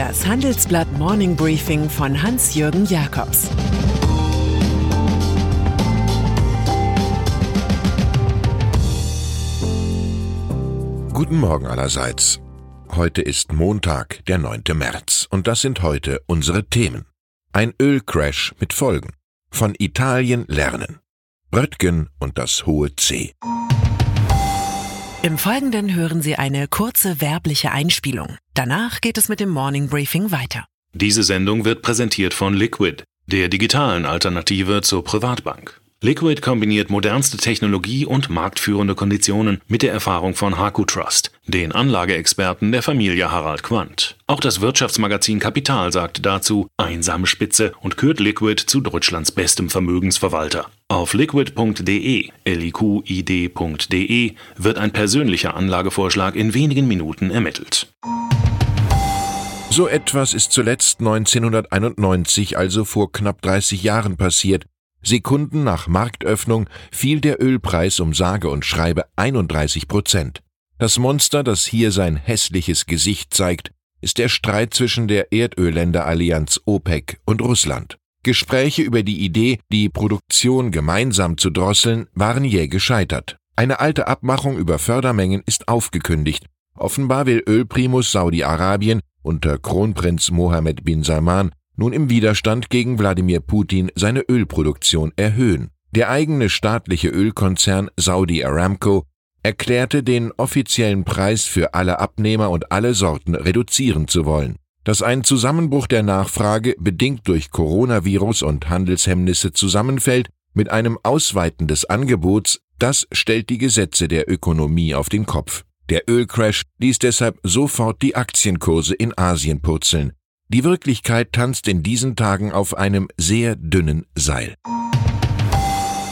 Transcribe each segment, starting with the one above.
Das Handelsblatt Morning Briefing von Hans-Jürgen Jakobs Guten Morgen allerseits. Heute ist Montag, der 9. März, und das sind heute unsere Themen. Ein Ölcrash mit Folgen. Von Italien lernen. Röttgen und das hohe C. Im Folgenden hören Sie eine kurze werbliche Einspielung. Danach geht es mit dem Morning Briefing weiter. Diese Sendung wird präsentiert von Liquid, der digitalen Alternative zur Privatbank. Liquid kombiniert modernste Technologie und marktführende Konditionen mit der Erfahrung von Haku Trust, den Anlageexperten der Familie Harald Quandt. Auch das Wirtschaftsmagazin Kapital sagt dazu einsame Spitze und kürt Liquid zu Deutschlands bestem Vermögensverwalter. Auf liquid.de, liqid.de wird ein persönlicher Anlagevorschlag in wenigen Minuten ermittelt. So etwas ist zuletzt 1991, also vor knapp 30 Jahren passiert. Sekunden nach Marktöffnung fiel der Ölpreis um sage und schreibe 31 Prozent. Das Monster, das hier sein hässliches Gesicht zeigt, ist der Streit zwischen der Erdölländerallianz OPEC und Russland. Gespräche über die Idee, die Produktion gemeinsam zu drosseln, waren jäh gescheitert. Eine alte Abmachung über Fördermengen ist aufgekündigt. Offenbar will Ölprimus Saudi-Arabien unter Kronprinz Mohammed bin Salman nun im Widerstand gegen Wladimir Putin seine Ölproduktion erhöhen. Der eigene staatliche Ölkonzern Saudi Aramco erklärte den offiziellen Preis für alle Abnehmer und alle Sorten reduzieren zu wollen. Dass ein Zusammenbruch der Nachfrage bedingt durch Coronavirus und Handelshemmnisse zusammenfällt mit einem Ausweiten des Angebots, das stellt die Gesetze der Ökonomie auf den Kopf. Der Ölcrash ließ deshalb sofort die Aktienkurse in Asien purzeln. Die Wirklichkeit tanzt in diesen Tagen auf einem sehr dünnen Seil.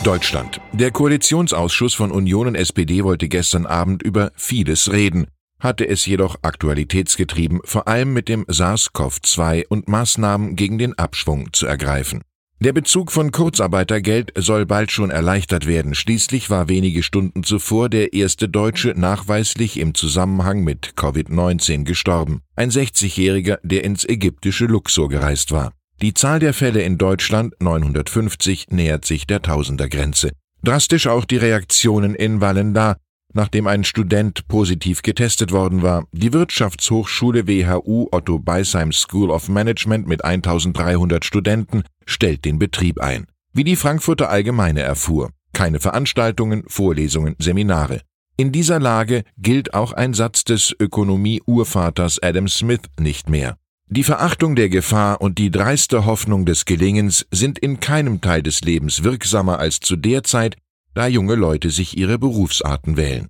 Deutschland. Der Koalitionsausschuss von Union und SPD wollte gestern Abend über vieles reden hatte es jedoch aktualitätsgetrieben, vor allem mit dem SARS-CoV-2 und Maßnahmen gegen den Abschwung zu ergreifen. Der Bezug von Kurzarbeitergeld soll bald schon erleichtert werden. Schließlich war wenige Stunden zuvor der erste Deutsche nachweislich im Zusammenhang mit Covid-19 gestorben. Ein 60-Jähriger, der ins ägyptische Luxor gereist war. Die Zahl der Fälle in Deutschland 950 nähert sich der Tausendergrenze. Drastisch auch die Reaktionen in Wallenda, nachdem ein Student positiv getestet worden war. Die Wirtschaftshochschule WHU Otto Beisheim School of Management mit 1300 Studenten stellt den Betrieb ein. Wie die Frankfurter Allgemeine erfuhr. Keine Veranstaltungen, Vorlesungen, Seminare. In dieser Lage gilt auch ein Satz des Ökonomie-Urvaters Adam Smith nicht mehr. Die Verachtung der Gefahr und die dreiste Hoffnung des Gelingens sind in keinem Teil des Lebens wirksamer als zu der Zeit, da junge Leute sich ihre Berufsarten wählen.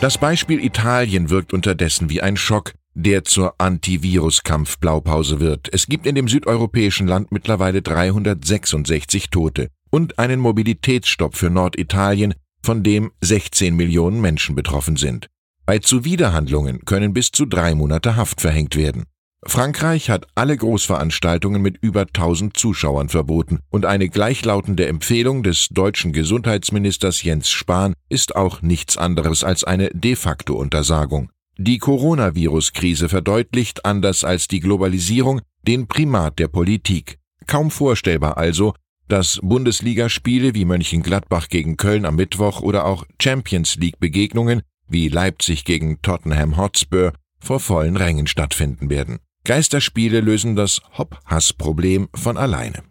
Das Beispiel Italien wirkt unterdessen wie ein Schock, der zur Antivirus-Kampf-Blaupause wird. Es gibt in dem südeuropäischen Land mittlerweile 366 Tote und einen Mobilitätsstopp für Norditalien, von dem 16 Millionen Menschen betroffen sind. Bei Zuwiderhandlungen können bis zu drei Monate Haft verhängt werden. Frankreich hat alle Großveranstaltungen mit über 1000 Zuschauern verboten und eine gleichlautende Empfehlung des deutschen Gesundheitsministers Jens Spahn ist auch nichts anderes als eine de facto Untersagung. Die Coronavirus-Krise verdeutlicht, anders als die Globalisierung, den Primat der Politik. Kaum vorstellbar also, dass Bundesligaspiele wie Mönchengladbach gegen Köln am Mittwoch oder auch Champions League Begegnungen wie Leipzig gegen Tottenham Hotspur vor vollen Rängen stattfinden werden. Geisterspiele lösen das Hop-Hass-Problem von alleine.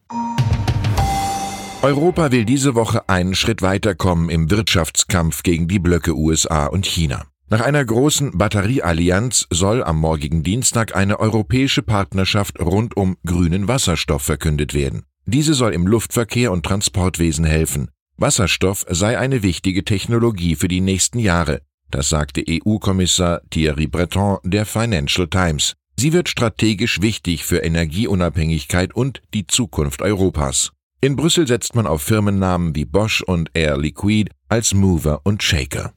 Europa will diese Woche einen Schritt weiterkommen im Wirtschaftskampf gegen die Blöcke USA und China. Nach einer großen Batterieallianz soll am morgigen Dienstag eine europäische Partnerschaft rund um grünen Wasserstoff verkündet werden. Diese soll im Luftverkehr und Transportwesen helfen. Wasserstoff sei eine wichtige Technologie für die nächsten Jahre, das sagte EU-Kommissar Thierry Breton der Financial Times. Sie wird strategisch wichtig für Energieunabhängigkeit und die Zukunft Europas. In Brüssel setzt man auf Firmennamen wie Bosch und Air Liquide als Mover und Shaker.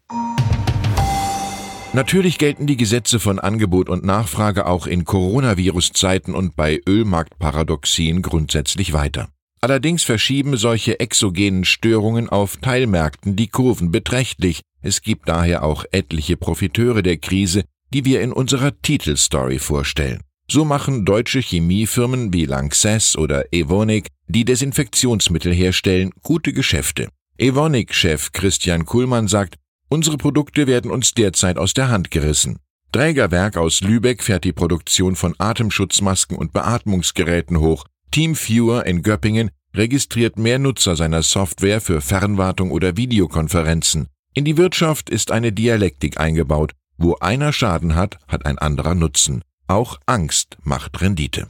Natürlich gelten die Gesetze von Angebot und Nachfrage auch in Coronavirus-Zeiten und bei Ölmarktparadoxien grundsätzlich weiter. Allerdings verschieben solche exogenen Störungen auf Teilmärkten die Kurven beträchtlich. Es gibt daher auch etliche Profiteure der Krise, die wir in unserer Titelstory vorstellen. So machen deutsche Chemiefirmen wie Lanxess oder Evonik, die Desinfektionsmittel herstellen, gute Geschäfte. Evonik-Chef Christian Kuhlmann sagt, unsere Produkte werden uns derzeit aus der Hand gerissen. Trägerwerk aus Lübeck fährt die Produktion von Atemschutzmasken und Beatmungsgeräten hoch. Team Viewer in Göppingen registriert mehr Nutzer seiner Software für Fernwartung oder Videokonferenzen. In die Wirtschaft ist eine Dialektik eingebaut. Wo einer Schaden hat, hat ein anderer Nutzen. Auch Angst macht Rendite.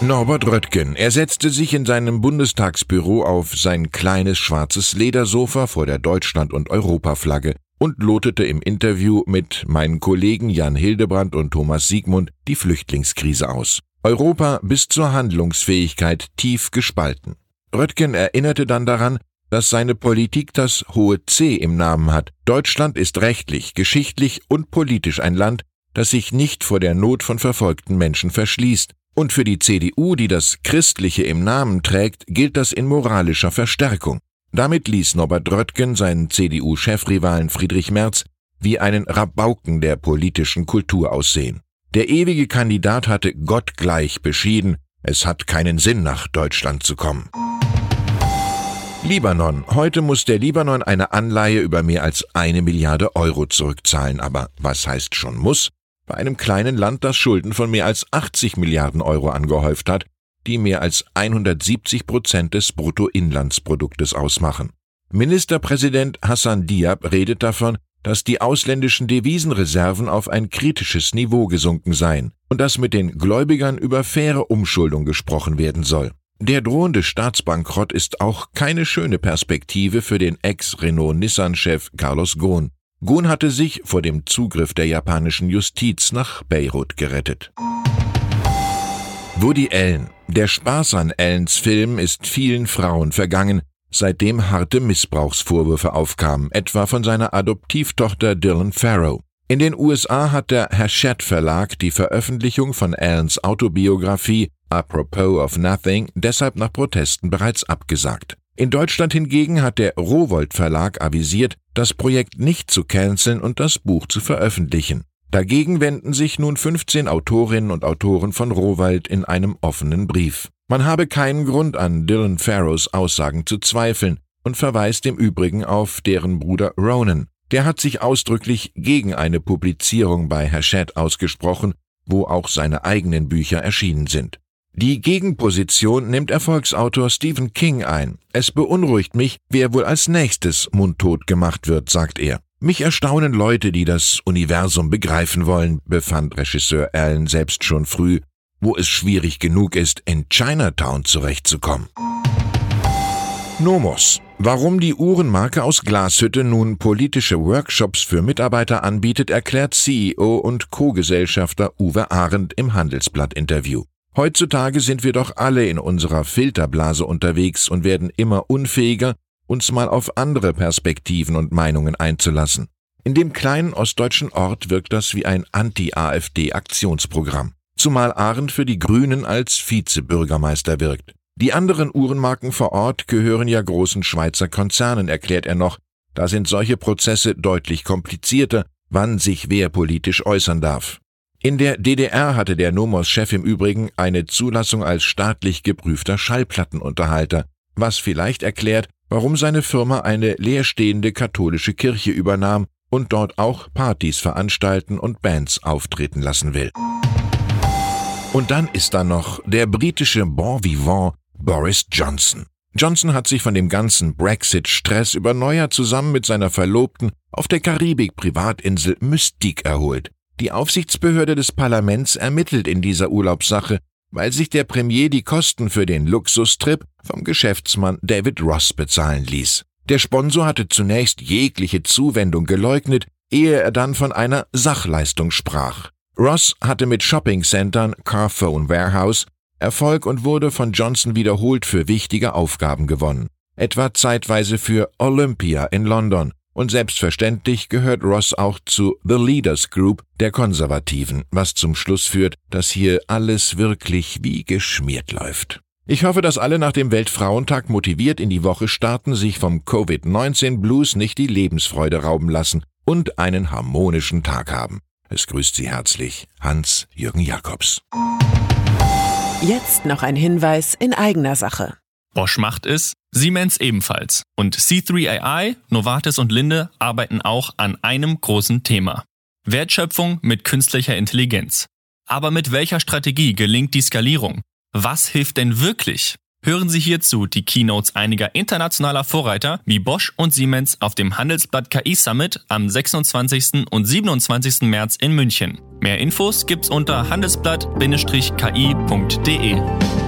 Norbert Röttgen. Er setzte sich in seinem Bundestagsbüro auf sein kleines schwarzes Ledersofa vor der Deutschland- und Europaflagge und lotete im Interview mit meinen Kollegen Jan Hildebrand und Thomas Siegmund die Flüchtlingskrise aus. Europa bis zur Handlungsfähigkeit tief gespalten. Röttgen erinnerte dann daran, dass seine Politik das hohe C im Namen hat. Deutschland ist rechtlich, geschichtlich und politisch ein Land, das sich nicht vor der Not von verfolgten Menschen verschließt. Und für die CDU, die das Christliche im Namen trägt, gilt das in moralischer Verstärkung. Damit ließ Norbert Röttgen seinen CDU-Chefrivalen Friedrich Merz wie einen Rabauken der politischen Kultur aussehen. Der ewige Kandidat hatte gottgleich beschieden, es hat keinen Sinn, nach Deutschland zu kommen. Libanon. Heute muss der Libanon eine Anleihe über mehr als eine Milliarde Euro zurückzahlen. Aber was heißt schon muss? bei einem kleinen Land, das Schulden von mehr als 80 Milliarden Euro angehäuft hat, die mehr als 170 Prozent des Bruttoinlandsproduktes ausmachen. Ministerpräsident Hassan Diab redet davon, dass die ausländischen Devisenreserven auf ein kritisches Niveau gesunken seien und dass mit den Gläubigern über faire Umschuldung gesprochen werden soll. Der drohende Staatsbankrott ist auch keine schöne Perspektive für den Ex-Renault-Nissan-Chef Carlos Ghosn. Gun hatte sich vor dem Zugriff der japanischen Justiz nach Beirut gerettet. Woody Allen. Der Spaß an Allens Film ist vielen Frauen vergangen, seitdem harte Missbrauchsvorwürfe aufkamen, etwa von seiner Adoptivtochter Dylan Farrow. In den USA hat der Hachette Verlag die Veröffentlichung von Allens Autobiografie Apropos of Nothing deshalb nach Protesten bereits abgesagt. In Deutschland hingegen hat der Rowold Verlag avisiert, das Projekt nicht zu canceln und das Buch zu veröffentlichen. Dagegen wenden sich nun 15 Autorinnen und Autoren von Rowold in einem offenen Brief. Man habe keinen Grund an Dylan Farrows Aussagen zu zweifeln und verweist im Übrigen auf deren Bruder Ronan. Der hat sich ausdrücklich gegen eine Publizierung bei Hachette ausgesprochen, wo auch seine eigenen Bücher erschienen sind. Die Gegenposition nimmt Erfolgsautor Stephen King ein. Es beunruhigt mich, wer wohl als nächstes mundtot gemacht wird, sagt er. Mich erstaunen Leute, die das Universum begreifen wollen, befand Regisseur Allen selbst schon früh, wo es schwierig genug ist, in Chinatown zurechtzukommen. Nomos. Warum die Uhrenmarke aus Glashütte nun politische Workshops für Mitarbeiter anbietet, erklärt CEO und Co-Gesellschafter Uwe Arendt im Handelsblatt-Interview. Heutzutage sind wir doch alle in unserer Filterblase unterwegs und werden immer unfähiger, uns mal auf andere Perspektiven und Meinungen einzulassen. In dem kleinen ostdeutschen Ort wirkt das wie ein Anti-AfD-Aktionsprogramm, zumal Arendt für die Grünen als Vizebürgermeister wirkt. Die anderen Uhrenmarken vor Ort gehören ja großen Schweizer Konzernen, erklärt er noch. Da sind solche Prozesse deutlich komplizierter, wann sich wer politisch äußern darf. In der DDR hatte der Nomos-Chef im Übrigen eine Zulassung als staatlich geprüfter Schallplattenunterhalter, was vielleicht erklärt, warum seine Firma eine leerstehende katholische Kirche übernahm und dort auch Partys veranstalten und Bands auftreten lassen will. Und dann ist da noch der britische Bon Vivant Boris Johnson. Johnson hat sich von dem ganzen Brexit-Stress über Neujahr zusammen mit seiner Verlobten auf der Karibik-Privatinsel Mystique erholt. Die Aufsichtsbehörde des Parlaments ermittelt in dieser Urlaubssache, weil sich der Premier die Kosten für den Luxustrip vom Geschäftsmann David Ross bezahlen ließ. Der Sponsor hatte zunächst jegliche Zuwendung geleugnet, ehe er dann von einer Sachleistung sprach. Ross hatte mit Shoppingcentern Carphone Warehouse Erfolg und wurde von Johnson wiederholt für wichtige Aufgaben gewonnen, etwa zeitweise für Olympia in London, und selbstverständlich gehört Ross auch zu The Leaders Group der Konservativen, was zum Schluss führt, dass hier alles wirklich wie geschmiert läuft. Ich hoffe, dass alle nach dem Weltfrauentag motiviert in die Woche starten, sich vom Covid-19 Blues nicht die Lebensfreude rauben lassen und einen harmonischen Tag haben. Es grüßt Sie herzlich Hans-Jürgen Jakobs. Jetzt noch ein Hinweis in eigener Sache. Bosch macht es, Siemens ebenfalls. Und C3AI, Novartis und Linde arbeiten auch an einem großen Thema. Wertschöpfung mit künstlicher Intelligenz. Aber mit welcher Strategie gelingt die Skalierung? Was hilft denn wirklich? Hören Sie hierzu die Keynotes einiger internationaler Vorreiter wie Bosch und Siemens auf dem Handelsblatt KI Summit am 26. und 27. März in München. Mehr Infos gibt's unter handelsblatt-ki.de.